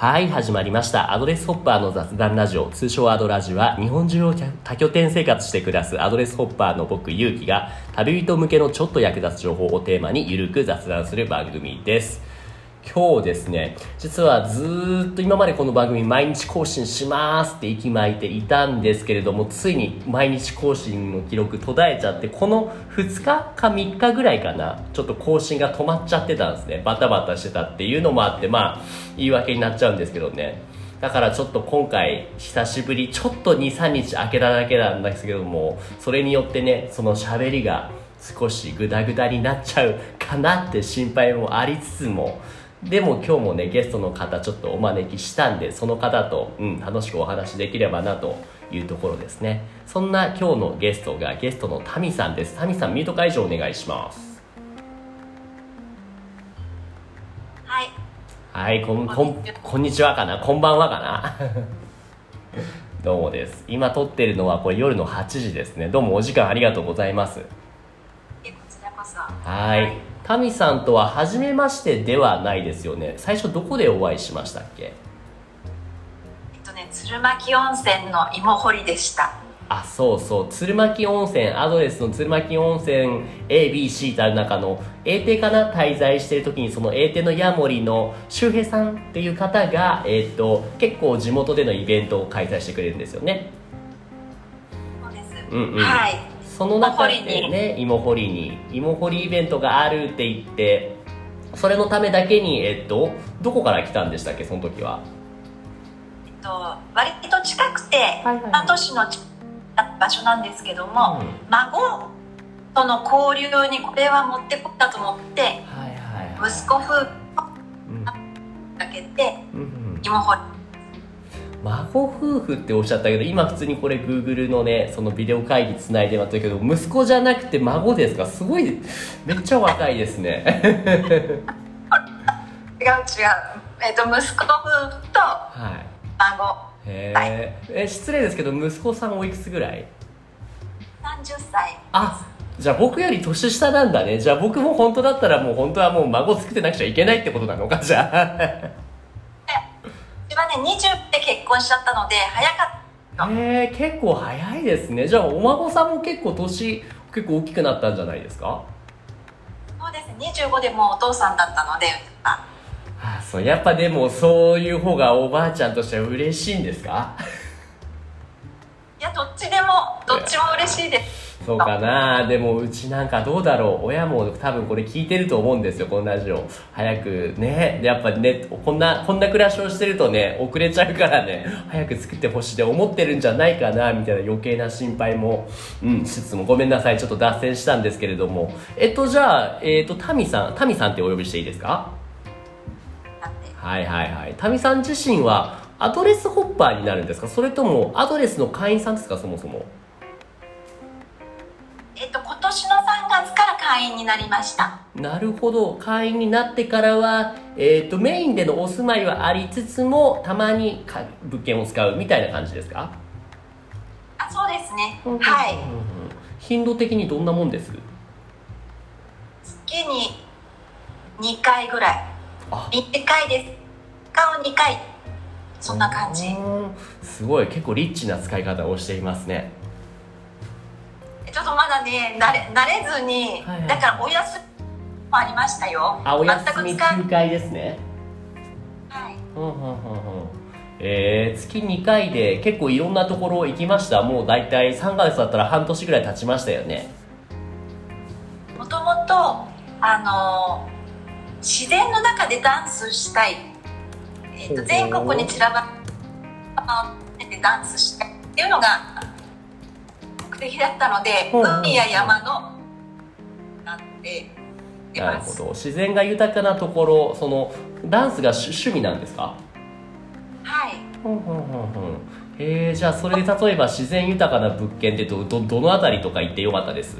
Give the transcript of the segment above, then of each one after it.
はい、始まりました。アドレスホッパーの雑談ラジオ、通称アドラジは、日本中を多拠点生活して暮らすアドレスホッパーの僕、ゆうきが、旅人向けのちょっと役立つ情報をテーマにゆるく雑談する番組です。今日ですね、実はずーっと今までこの番組毎日更新しますって息巻いていたんですけれども、ついに毎日更新の記録途絶えちゃって、この2日か3日ぐらいかな、ちょっと更新が止まっちゃってたんですね。バタバタしてたっていうのもあって、まあ、言い訳になっちゃうんですけどね。だからちょっと今回久しぶり、ちょっと2、3日空けただけなんですけども、それによってね、その喋りが少しグダグダになっちゃうかなって心配もありつつも、でも今日もね、ゲストの方ちょっとお招きしたんで、その方と、うん、楽しくお話できればなというところですね。そんな今日のゲストがゲストのタミさんです。タミさん、ミュート解除お願いします。はい。はい、こん、こん、こんにちはかな？こんばんはかな？どうもです。今撮ってるのはこれ夜の8時ですね。どうもお時間ありがとうございます。えこちらこそ。はい。タミさんとは初めましてではないですよね。最初どこでお会いしましたっけ？えっとね、鶴巻温泉の芋掘りでした。あ、そうそう。鶴巻温泉、アドレスの鶴巻温泉 ABC とある中の A 邸かな滞在してる時にその A 邸のヤモリの周平さんっていう方が、えっ、と、結構地元でのイベントを開催してくれるんですよね。そうです。うんうんはい。その中で芋掘りにね、芋掘りに、芋掘りイベントがあるって言って、それのためだけに、えっと、どこから来たんでしたっけ、その時は？えっと、割と近くて、いはいはい半年の場所なんですけども、うん孫との交流にこれは持ってこったと思って、はいはいはい。息子夫婦うんかけてうんうん芋掘り。孫夫婦っておっしゃったけど、今普通にこれ Google のね、そのビデオ会議つないでましたけど、息子じゃなくて孫ですか？すごい、めっちゃ若いですね。違う違う。えっと、息子夫婦とはい。孫、へはえ。え、失礼ですけど、息子さんおいくつぐらい？30歳。あじゃあ僕より年下なんだねじゃあ僕も本当だったらもう本当はもう孫作ってなくちゃいけないってことなのかじゃあうちはね、20で結婚しちゃったので、早かった。へえ結構早いですね。じゃあお孫さんも結構年結構大きくなったんじゃないですか？そうですね、25でもうお父さんだったので、ああそうやっぱでもそういう方がおばあちゃんとしては嬉しいんですか？いや、どっちでも、どっちも嬉しいです。そうかな。でもうちなんかどうだろう。親も多分これ聞いてると思うんですよこのラジオ。早くね。でやっぱねこんなこんな暮らしをしてるとね遅れちゃうからね早く作ってほしいって思ってるんじゃないかなみたいな余計な心配も。うんしつつも。ごめんなさい。ちょっと脱線したんですけれども。えっとじゃあえっとタミさんタミさんってお呼びしていいですか？はい。はいはいタミさん自身はアドレスホッパーになるんですか？それともアドレスの会員さんですか？そもそもえっと、今年の3月から会員になりました。なるほど会員になってからは、えー、とメインでのお住まいはありつつもたまにか物件を使うみたいな感じですか？あ、そうですね。はい。うんうん頻度的にどんなもんです？月に2回ぐらい。あ1回です。顔2回。そんな感じ。うんすごい結構リッチな使い方をしていますねちょっとまだね、慣れ慣れずに、はいはいだからお休みもありましたよ。あお休み全く使休会ですねはい。うんうんうんうんえー、月2回で結構いろんなところ行きましたもう大体3ヶ月だったら半年ぐらい経ちましたよねもともと、あのー自然の中でダンスしたい。えっと全国に散らばってダンスしたいっていうのが目的だったので、海や山のなって出なる。ほど。自然が豊かなところそのダンスが趣趣味なんですか？はい。ほんほんほんほん。えー、じゃあそれで例えば自然豊かな物件ってどどどの辺りとか行ってよかったです？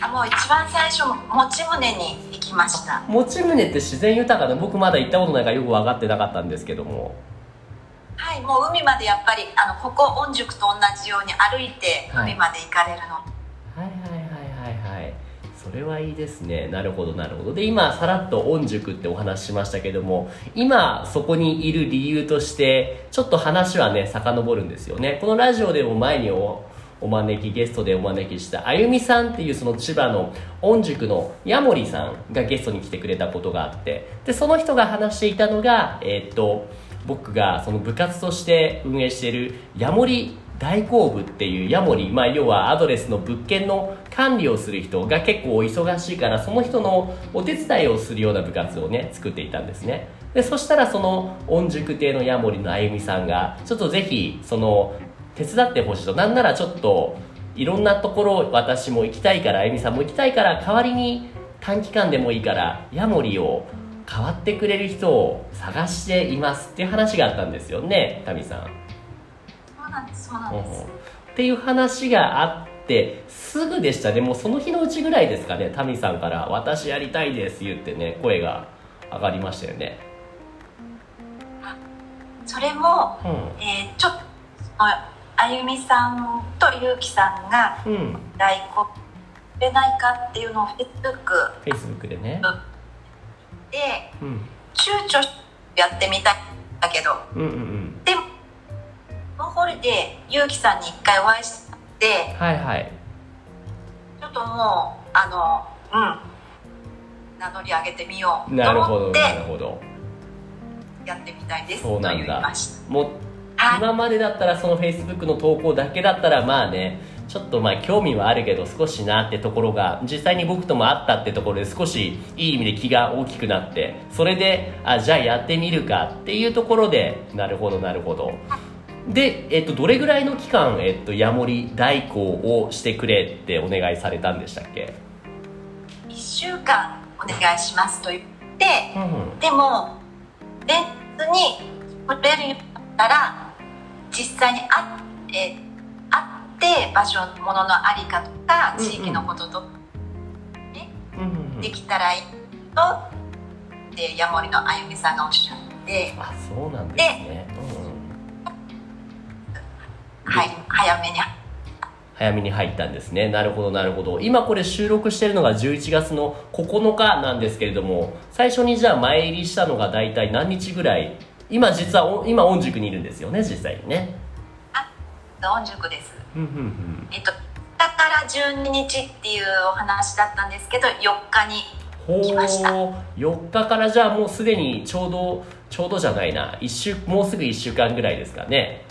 あもう一番最初持ち宗に行きました。持ち宗って自然豊かな僕まだ行ったことないからよく分かってなかったんですけども。はい、もう海までやっぱりあのここ御宿と同じように歩いてはい。海まで行かれるの。はいはいはいはいはい。それはいいですね。なるほどなるほど。で今さらっと御宿ってお話ししましたけども今そこにいる理由としてちょっと話はね遡るんですよね。このラジオでも前におお招きゲストでお招きしたあゆみさんっていうその千葉の御宿のヤモリさんがゲストに来てくれたことがあってでその人が話していたのがえーっと僕がその部活として運営しているヤモリ代行部っていうヤモリ、まあ、要はアドレスの物件の管理をする人が結構忙しいからその人のお手伝いをするような部活をね作っていたんですね。でそしたらその御宿亭のヤモリのあゆみさんがちょっとぜひその手伝ってほしいと。なんならちょっといろんなところ私も行きたいからあゆみさんも行きたいから代わりに短期間でもいいからヤモリを代わってくれる人を探していますっていう話があったんですよねタミさん。そうなんですそうなんです、っていう話があってすぐでしたね。もうその日のうちぐらいですかねタミさんから「私やりたいです」言ってね声が上がりましたよね。それも、うえーちょっとああゆみさんとゆうきさんがんうん。代行くれないかっていうのをフェイスブック。Facebook でね、でうん、躊躇してやってみたいんだけど。うんうんうん。でもそのホリでゆうきさんに一回お会いしてはいはい。ちょっともうあのうん。名乗り上げてみようとなるほ思ってどなるほど。やってみたいです。とそうなんだ。言いました。も今までだったらその Facebook の投稿だけだったらまあねちょっとまあ興味はあるけど少しなってところが実際に僕とも会ったってところで少しいい意味で気が大きくなってそれであじゃあやってみるかっていうところでなるほどなるほど。で、えっと、どれぐらいの期間、えっと、ヤモリ代行をしてくれってお願いされたんでしたっけ？1週間お願いしますと言ってうんうん。でも連日に来れるようになったら実際に会って会って場所もののありかとか地域のこととかうんうんうん。できたらいいとでヤモリのあゆみさんがおっしゃって、あそうなんですね、うんうん。はい、早めに。早めに入ったんですね。なるほどなるほど。今これ収録してるのが11月の9日なんですけれども最初にじゃあ前入りしたのが大体何日ぐらい今実はお今御宿にいるんですよね実際にね。御宿です。うんうんうん。えっとだから12日っていうお話だったんですけど4日にほ来ました。う4日からじゃあもうすでにちょうどちょうどじゃないな。一週もうすぐ1週間ぐらいですかね。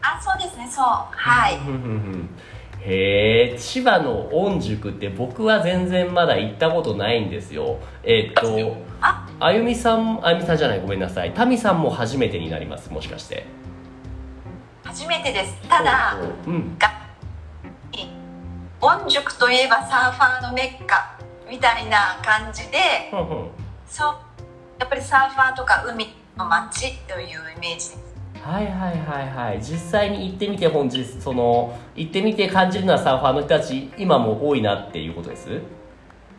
あそうですねそう。はい。うんうんうんへえ千葉の御宿って僕は全然まだ行ったことないんですよ。えっとああゆみさんあゆみさんじゃないごめんなさい。タミさんも初めてになりますもしかして。初めてです。ただうん。御宿といえばサーファーのメッカみたいな感じでふんふんそうやっぱりサーファーとか海の街というイメージです。はいはいはいはい。実際に行ってみて本日その行ってみて感じるのはサーファーの人たち今も多いなっていうことです？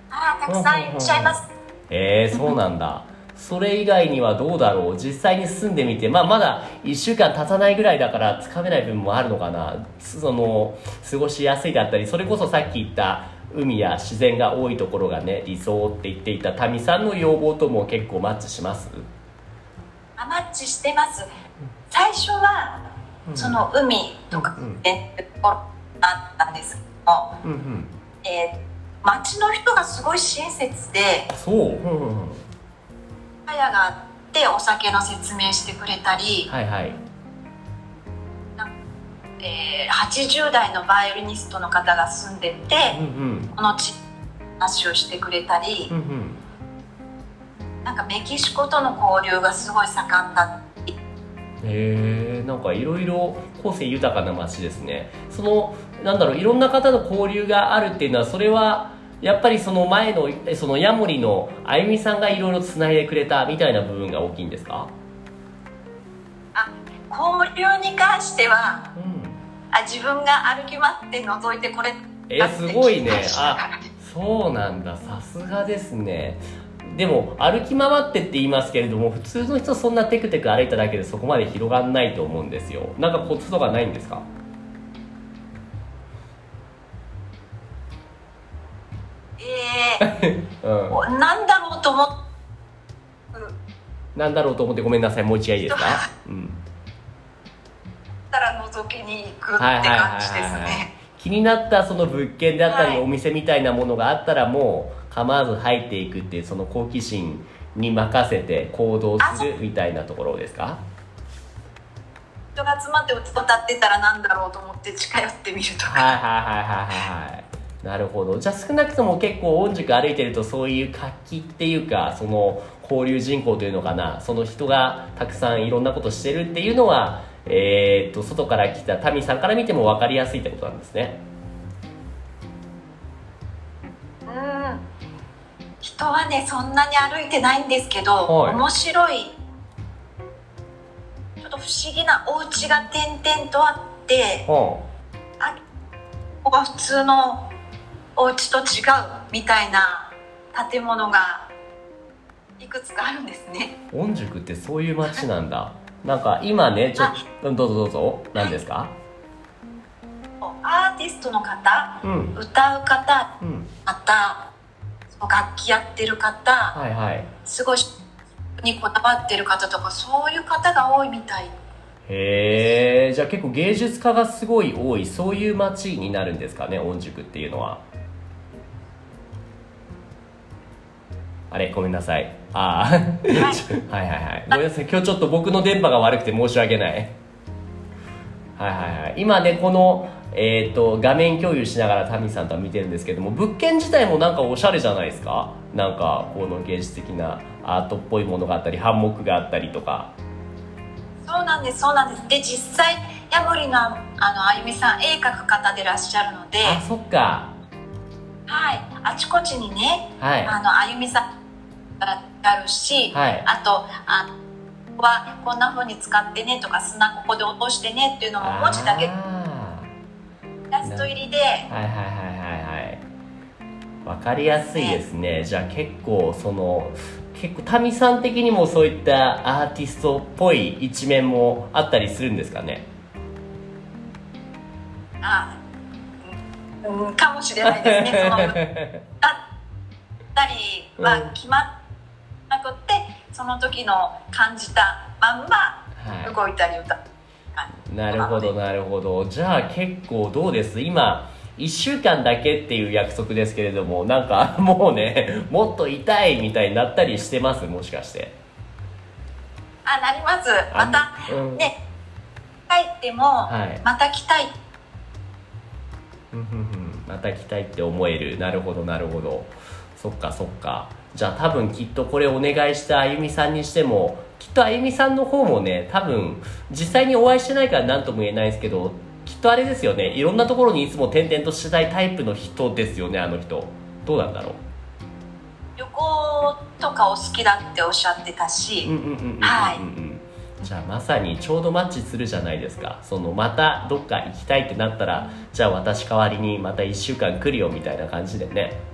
あーたくさんいらっしゃいますへえそうなんだ。それ以外にはどうだろう。実際に住んでみて、まあ、まだ1週間経たないぐらいだからつかめない部分もあるのかな。その過ごしやすいだったりそれこそさっき言った海や自然が多いところがね理想って言っていた民さんの要望とも結構マッチします？あマッチしてます。最初はその海とかうんうん。ってところだったんですけども、うんうん。えー町の人がすごい親切でそう。うんうんうん早があってお酒の説明してくれたり、はいはい。えー80代のバイオリニストの方が住んでてうんうん。この地話をしてくれたりうんうん。なんかメキシコとの交流がすごい盛んだってへえんかいろいろ個性豊かな街ですね。そのなんだろういろんな方の交流があるっていうのはそれはやっぱりその前のえそのヤモリのあゆみさんがいろいろつないでくれたみたいな部分が大きいんですか？交流に関してはうん。あ自分が歩き回って覗いてこれえすごいね。あそうなんだ。さすがですねでも歩き回ってって言いますけれども普通の人そんなテクテク歩いただけでそこまで広がんないと思うんですよ。なんかコツとかないんですか？うん、なんだろうと思っなんだろうと思ってごめんなさいもう一回いいですか、うん、たら覗きに行くって感じですね。気になったその物件であったり、はい。お店みたいなものがあったらもう構わず入っていくっていうその好奇心に任せて行動するみたいなところですか？人が集まって歌ってたらなんだろうと思って近寄ってみるとか、はいはいはいはいはいはい。なるほど。じゃあ少なくとも結構御宿歩いてるとそういう活気っていうかその交流人口というのかな。その人がたくさんいろんなことしてるっていうのはえー、っと外から来た民さんから見ても分かりやすいってことなんですね人はねそんなに歩いてないんですけど、はい。面白いちょっと不思議なお家が点々とあってはあ。ここが普通のお家と違うみたいな建物がいくつかあるんですね。あ御宿ってそういう街なんだ。なんか今ねちょっとどうぞどうぞ。何ですか？アーティストの方？うん。歌う方？うん。また楽器やってる方はいはい。すごいにこだわってる方とかそういう方が多いみたい。へえじゃあ結構芸術家がすごい多いそういう街になるんですかね御宿っていうのは。あれごめんなさい。ああ はいはいはい。ごめんなさい。今日ちょっと僕の電波が悪くて申し訳ない。はいはいはい。今ねこのえー、と画面共有しながらタミさんとは見てるんですけども物件自体もなんかおしゃれじゃないですか？なんかこの芸術的なアートっぽいものがあったりハンモックがあったりとか。そうなんですそうなんです。で実際ヤモリのあのあゆみさん絵描く方でいらっしゃるので。あそっか。はい。あちこちにねはい。あのあゆみさんがあるし、はい。あとあここはこんな風に使ってねとか砂ここで落としてねっていうのも文字だけラスト入りで。ーはいはいはいはいはい。わかりやすいですね。じゃあ結構その結構民さん的にもそういったアーティストっぽい一面もあったりするんですかね？あうんかもしれないですね。そのだったりは決まなくって、その時の感じたまんまは動いたり歌ったい、なるほどなるほど。じゃあ結構どうです？今1週間だけっていう約束ですけれどもなんか もうねもっと痛いみたいになったりしてます？もしかして。あなります。あまたうん。ね帰ってもはい。また来たい。また来たいって思える。なるほどなるほど。そっかそっかじゃあ多分きっとこれお願いしたあゆみさんにしてもきっとあゆみさんの方もね多分実際にお会いしてないから何とも言えないですけどきっとあれですよね。いろんなところにいつも転々としたいタイプの人ですよねあの人。どうなんだろう。旅行とかお好きだっておっしゃってたし、はい。じゃあまさにちょうどマッチするじゃないですか。そのまたどっか行きたいってなったらじゃあ私代わりにまた1週間来るよみたいな感じでね、うん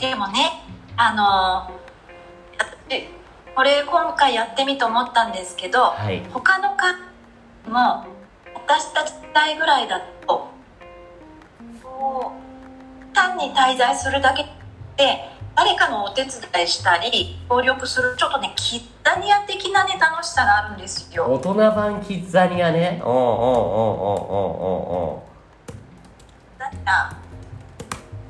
でもねあの私これ今回やってみて思ったんですけど、はい。他のかも私たち世代ぐらいだと単に滞在するだけで誰かのお手伝いしたり協力するちょっとねキッザニア的なね楽しさがあるんですよ。大人版キッザニアね。おんおんおんおんおんおんだから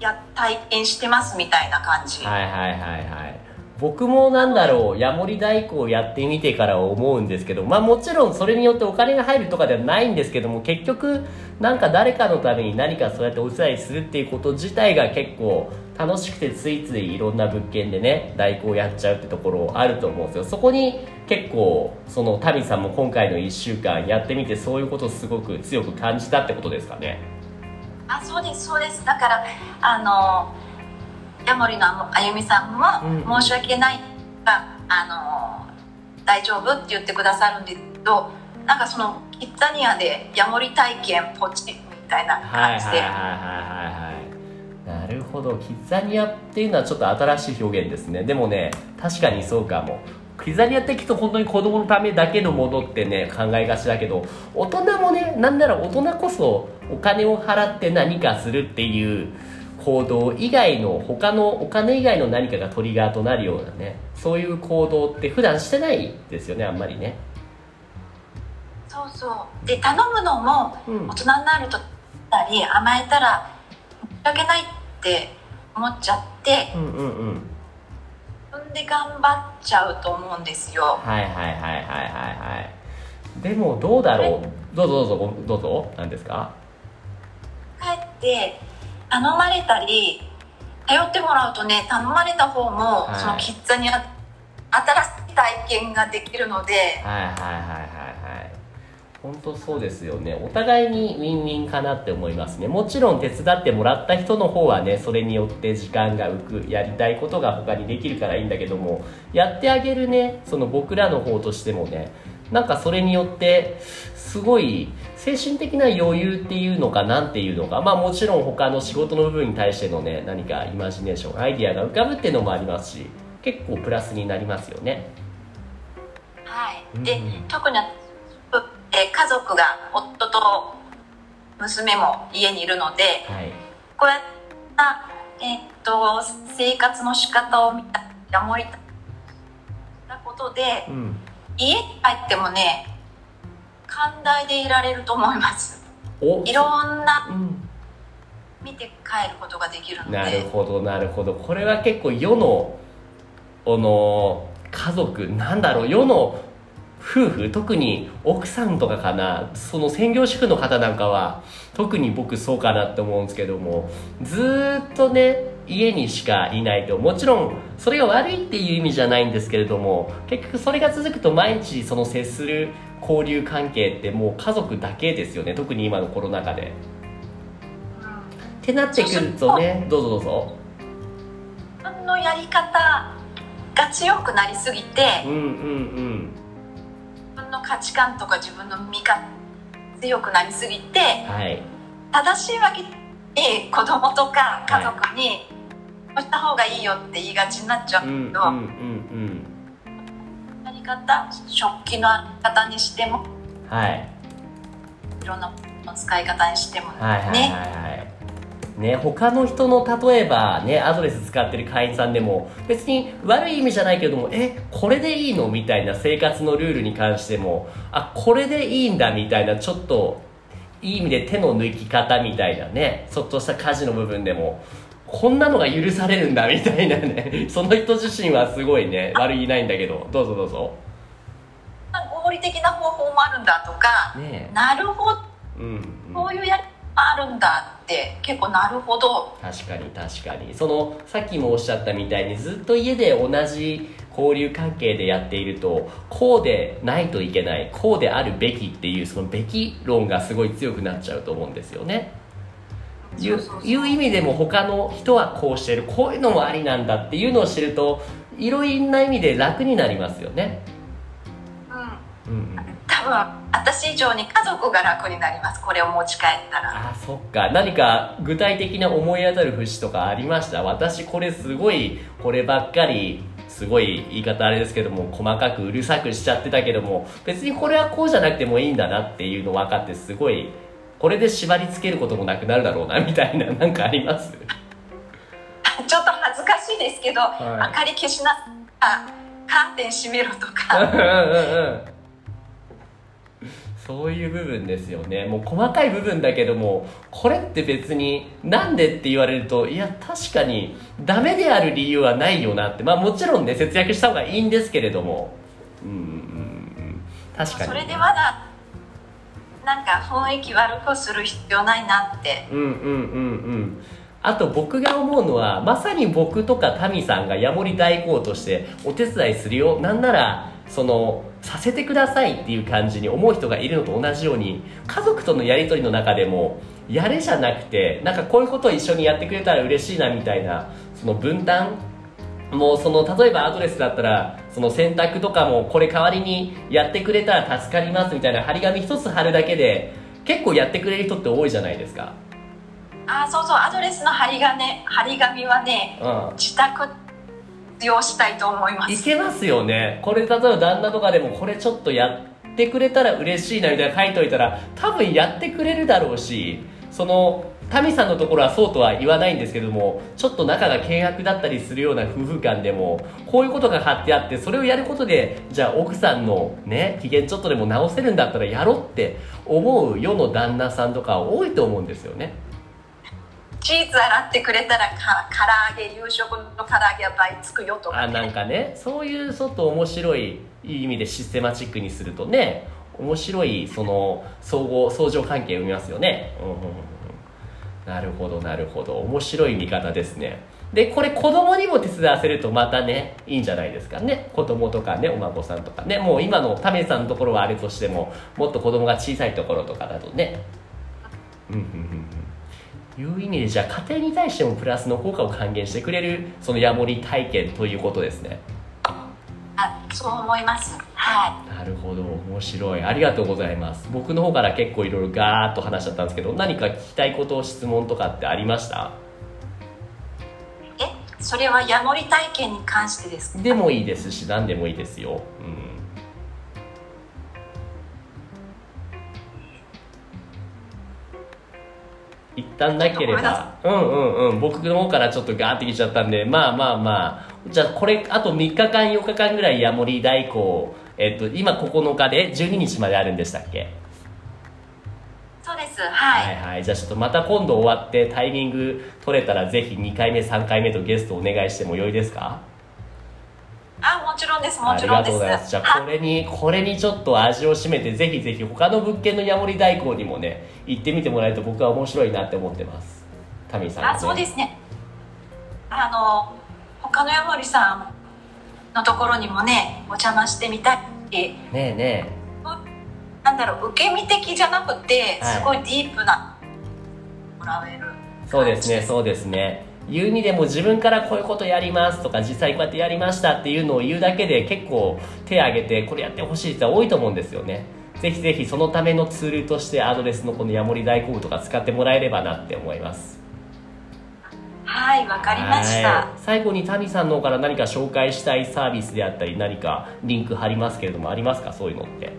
や体験してますみたいな感じ、はいはいはいはい。僕もなんだろうヤモリ代行やってみてから思うんですけどまあもちろんそれによってお金が入るとかではないんですけども結局なんか誰かのために何かそうやってお伝いするっていうこと自体が結構楽しくてついついいろんな物件でね代行やっちゃうってところあると思うんですよ。そこに結構そのタミさんも今回の1週間やってみてそういうことをすごく強く感じたってことですかね。あそうですそうです。だからあのヤモリのあゆみさんうん。も申し訳ないが、あの大丈夫って言ってくださるんですけどなんかそのキッザニアでヤモリ体験ポチみたいなはい感じで、はいはいはいはいはい。なるほど。キッザニアっていうのはちょっと新しい表現ですね。でもね確かにそうかもキッザニアって聞くと本当に子供のためだけのものってね考えがちだけど大人もねなんなら大人こそお金を払って何かするっていう行動以外の他のお金以外の何かがトリガーとなるようなねそういう行動って普段してないですよねあんまりね。そうそう。で頼むのもうん。大人になるとたり甘えたら申し訳ないって思っちゃってうんうんうん。自分で頑張っちゃうと思うんですよ。はいはいはいはいはいはい。でもどうだろう？どうぞどうぞごどうぞ。何ですか？帰って頼まれたり頼ってもらうとね頼まれた方も、はい。そのキッザにあ新しい体験ができるのではいはいはい本当そうですよね。お互いにウィンウィンかなって思いますね。もちろん手伝ってもらった人の方はねそれによって時間が浮くやりたいことが他にできるからいいんだけどもやってあげるねその僕らの方としてもねなんかそれによってすごい精神的な余裕っていうのかなんていうのかまあもちろん他の仕事の部分に対してのね何かイマジネーションアイディアが浮かぶっていうのもありますし結構プラスになりますよね。はい。で、うん。特にえ家族が夫と娘も家にいるのではい。こうやった、えっと生活の仕方を見たやもりたことでうん。家に帰ってもね寛大でいられると思います。おいろんなうん。見て帰ることができるのなるでほどなるほど。これは結構世のあの家族なんだろう世の夫婦特に奥さんとかかなその専業主婦の方なんかは特に僕そうかなって思うんですけどもずーっとね家にしかいないともちろんそれが悪いっていう意味じゃないんですけれども結局それが続くと毎日その接する交流関係ってもう家族だけですよね特に今のコロナ禍で。ってなってくるとねどうぞどうぞのやり方が強くなりすぎてうんうん自分の価値観とか自分の見方強くなりすぎてうんはい。正しいわけで子供とか家族に、こうした方がいいよって言いがちになっちゃううんけど、うんうん。やり方食器のあり方にしても？うんはい。いろんな使い方にしてもね、はいはいはいはいね、他の人の例えばねアドレス使ってる会員さんでも別に悪い意味じゃないけどもえこれでいいのみたいな生活のルールに関してもあこれでいいんだみたいなちょっといい意味で手の抜き方みたいなねちょっとした家事の部分でもこんなのが許されるんだみたいなね その人自身はすごいね悪いないんだけど。どうぞどうぞ。合理的な方法もあるんだとか。ねなるほど。えうん、うん。こういうやあるんだって結構なるほど。確かに確かに。そのさっきもおっしゃったみたいにずっと家で同じ交流関係でやっているとこうでないといけないこうであるべきっていうそのべき論がすごい強くなっちゃうと思うんですよね。いういう意味でも他の人はこうしてるこういうのもありなんだっていうのを知るといろいろな意味で楽になりますよね。うん。うんうん多分私以上に家族が楽になります。これを持ち帰ったら。あそっか。何か具体的な思い当たる節とかありました？私これすごいこればっかりすごい言い方あれですけども細かくうるさくしちゃってたけども別にこれはこうじゃなくてもいいんだなっていうの分かってすごいこれで縛り付けることもなくなるだろうなみたいな なんかあります？ちょっと恥ずかしいですけど、い。明かり消しなあカーテン閉めろとうんかうんうんそういう部分ですよね。もう細かい部分だけどもこれって別になんでって言われるといや確かにダメである理由はないよなって。まあもちろんね節約した方がいいんですけれども。うんうんうん確かにそれでまだなんか雰囲気悪くする必要ないなって。うんうんうんうん。あと僕が思うのはまさに僕とかタミさんがヤモリ代行としてお手伝いするよ。なんならそのさせてくださいっていう感じに思う人がいるのと同じように家族とのやり取りの中でもやれじゃなくてなんかこういうことを一緒にやってくれたら嬉しいなみたいなその分担もうその例えばアドレスだったらその洗濯とかもこれ代わりにやってくれたら助かりますみたいな張り紙一つ貼るだけで結構やってくれる人って多いじゃないですか。あそうそうアドレスの張り紙張り紙はねうん。自宅使用したいと思います。いけますよね。これ例えば旦那とかでもこれちょっとやってくれたら嬉しいなみたいな書いといたら多分やってくれるだろうしそのタミさんのところはそうとは言わないんですけどもちょっと仲が険悪だったりするような夫婦間でもこういうことが貼ってあってそれをやることでじゃあ奥さんのね機嫌ちょっとでも直せるんだったらやろうって思う世の旦那さんとか多いと思うんですよね。チーズ洗ってくれたらか唐揚げ夕食の唐揚げは倍つくよとか、あなんかねそういうちょっと面白いいい意味でシステマチックにするとね面白いその相互相乗関係を生みますよね、うんうんうん、なるほどなるほど。面白い見方ですね。でこれ子供にも手伝わせるとまたねいいんじゃないですかね。子供とかねお孫さんとかね。もう今のタメさんのところはあれとしてももっと子供が小さいところとかだとね。うんうんうんうん。いう意味でじゃあ家庭に対してもプラスの効果を還元してくれるそのヤモリ体験ということですね。あそう思います。はなるほど。面白い。ありがとうございます。僕の方から結構いろいろガーッと話しちゃったんですけど何か聞きたいこと質問とかってありました？いえそれはヤモリ体験に関してですか？でもいいですし何でもいいですよ、うん、一旦なければ。うんうんうん。僕の方からちょっとガーってきちゃったんで。まあまあまあ。じゃあこれあと3日間4日間ぐらいヤモリ代行えっと今9日で12日まであるんでしたっけ？そうです。はい、はいはい。じゃあちょっとまた今度終わってタイミング取れたらぜひ2回目3回目とゲストお願いしてもよいですか？ろんですもありがちろんです。とうございます。じゃあこれにこれにちょっと味を占めてぜひぜひ他の物件のヤモリ代行にもね行ってみてもらえると僕は面白いなって思ってます。タミさん、ね、あそうですね。あの他のヤモリさんのところにもねお邪魔してみたいしねえねなんだろう受け身的じゃなくてはい。すごいディープなもらえるえそうですねそうですね言うにでも自分からこういうことやりますとか実際こうやってやりましたっていうのを言うだけで結構手挙げてこれやってほしい人は多いと思うんですよね。ぜひぜひそのためのツールとしてアドレスのこのヤモリ大工具とか使ってもらえればなって思います。はいわかりました。はい。最後にタミさんの方から何か紹介したいサービスであったり何かリンク貼りますけれどもありますか？そういうのって。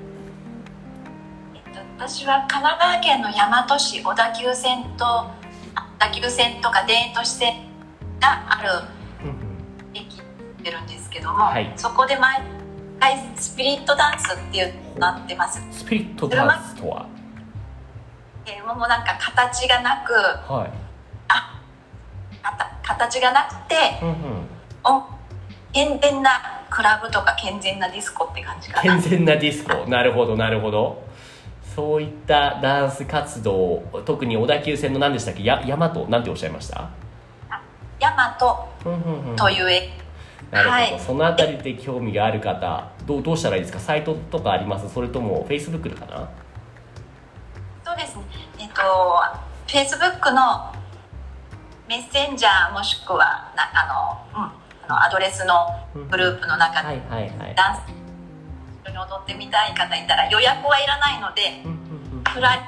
えっと私は神奈川県の大和市小田急線とあ小田急線とか田園都市線がある駅出るんですけども、はい。そこで毎回スピリットダンスっていうのがなってます。スピリットダンスとは？えーもうなんか形がなくはい。あ形がなくてうんうん。お健全なクラブとか健全なディスコって感じかな。健全なディスコ。なるほどなるほどそういったダンス活動特に小田急線の何でしたっけ？や大和なんておっしゃいました？大和という駅なるほど、はい。そのあたりで興味がある方どうどうしたらいいですか？サイトとかあります？それとも Facebook かな？そうですね。えっと Facebook のメッセンジャーもしくはなあの、うん、あのアドレスのグループの中ではいはいはい。ダンス一緒に踊ってみたい方いたら予約はいらないのでフライ。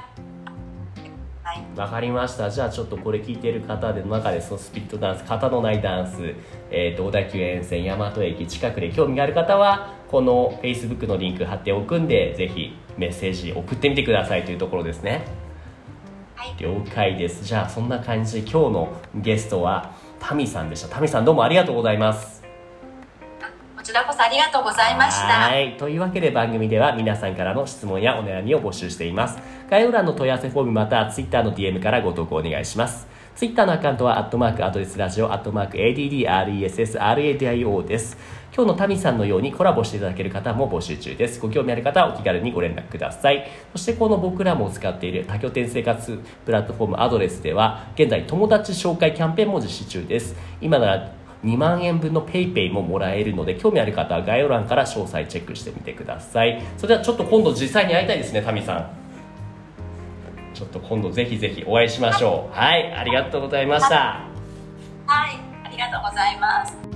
はいわかりました。じゃあちょっとこれ聞いてる方での中でそのスピリットダンス型のないダンス、えー、と小田急沿線大和駅近くで興味がある方はこの Facebook のリンク貼っておくんでぜひメッセージ送ってみてくださいというところですね。はい。了解です。じゃあそんな感じで今日のゲストはタミさんでした。タミさんどうもありがとうございます。こちらこそありがとうございましたはい。というわけで番組では皆さんからの質問やお悩みを募集しています。概要欄の問い合わせフォームまたは Twitter の DM からご投稿お願いします。Twitter のアカウントは、アットマークアドレスラジオ、アットマーク ADDRESSRADIO です。今日のタミさんのようにコラボしていただける方も募集中です。ご興味ある方はお気軽にご連絡ください。そしてこの僕らも使っている多拠点生活プラットフォームアドレスでは、現在友達紹介キャンペーンも実施中です。今なら2万円分の PayPay ももらえるので興味ある方は概要欄から詳細チェックしてみてください。それではちょっと今度実際に会いたいですねタミさん。ちょっと今度ぜひぜひお会いしましょう。はいありがとうございました。はいありがとうございます。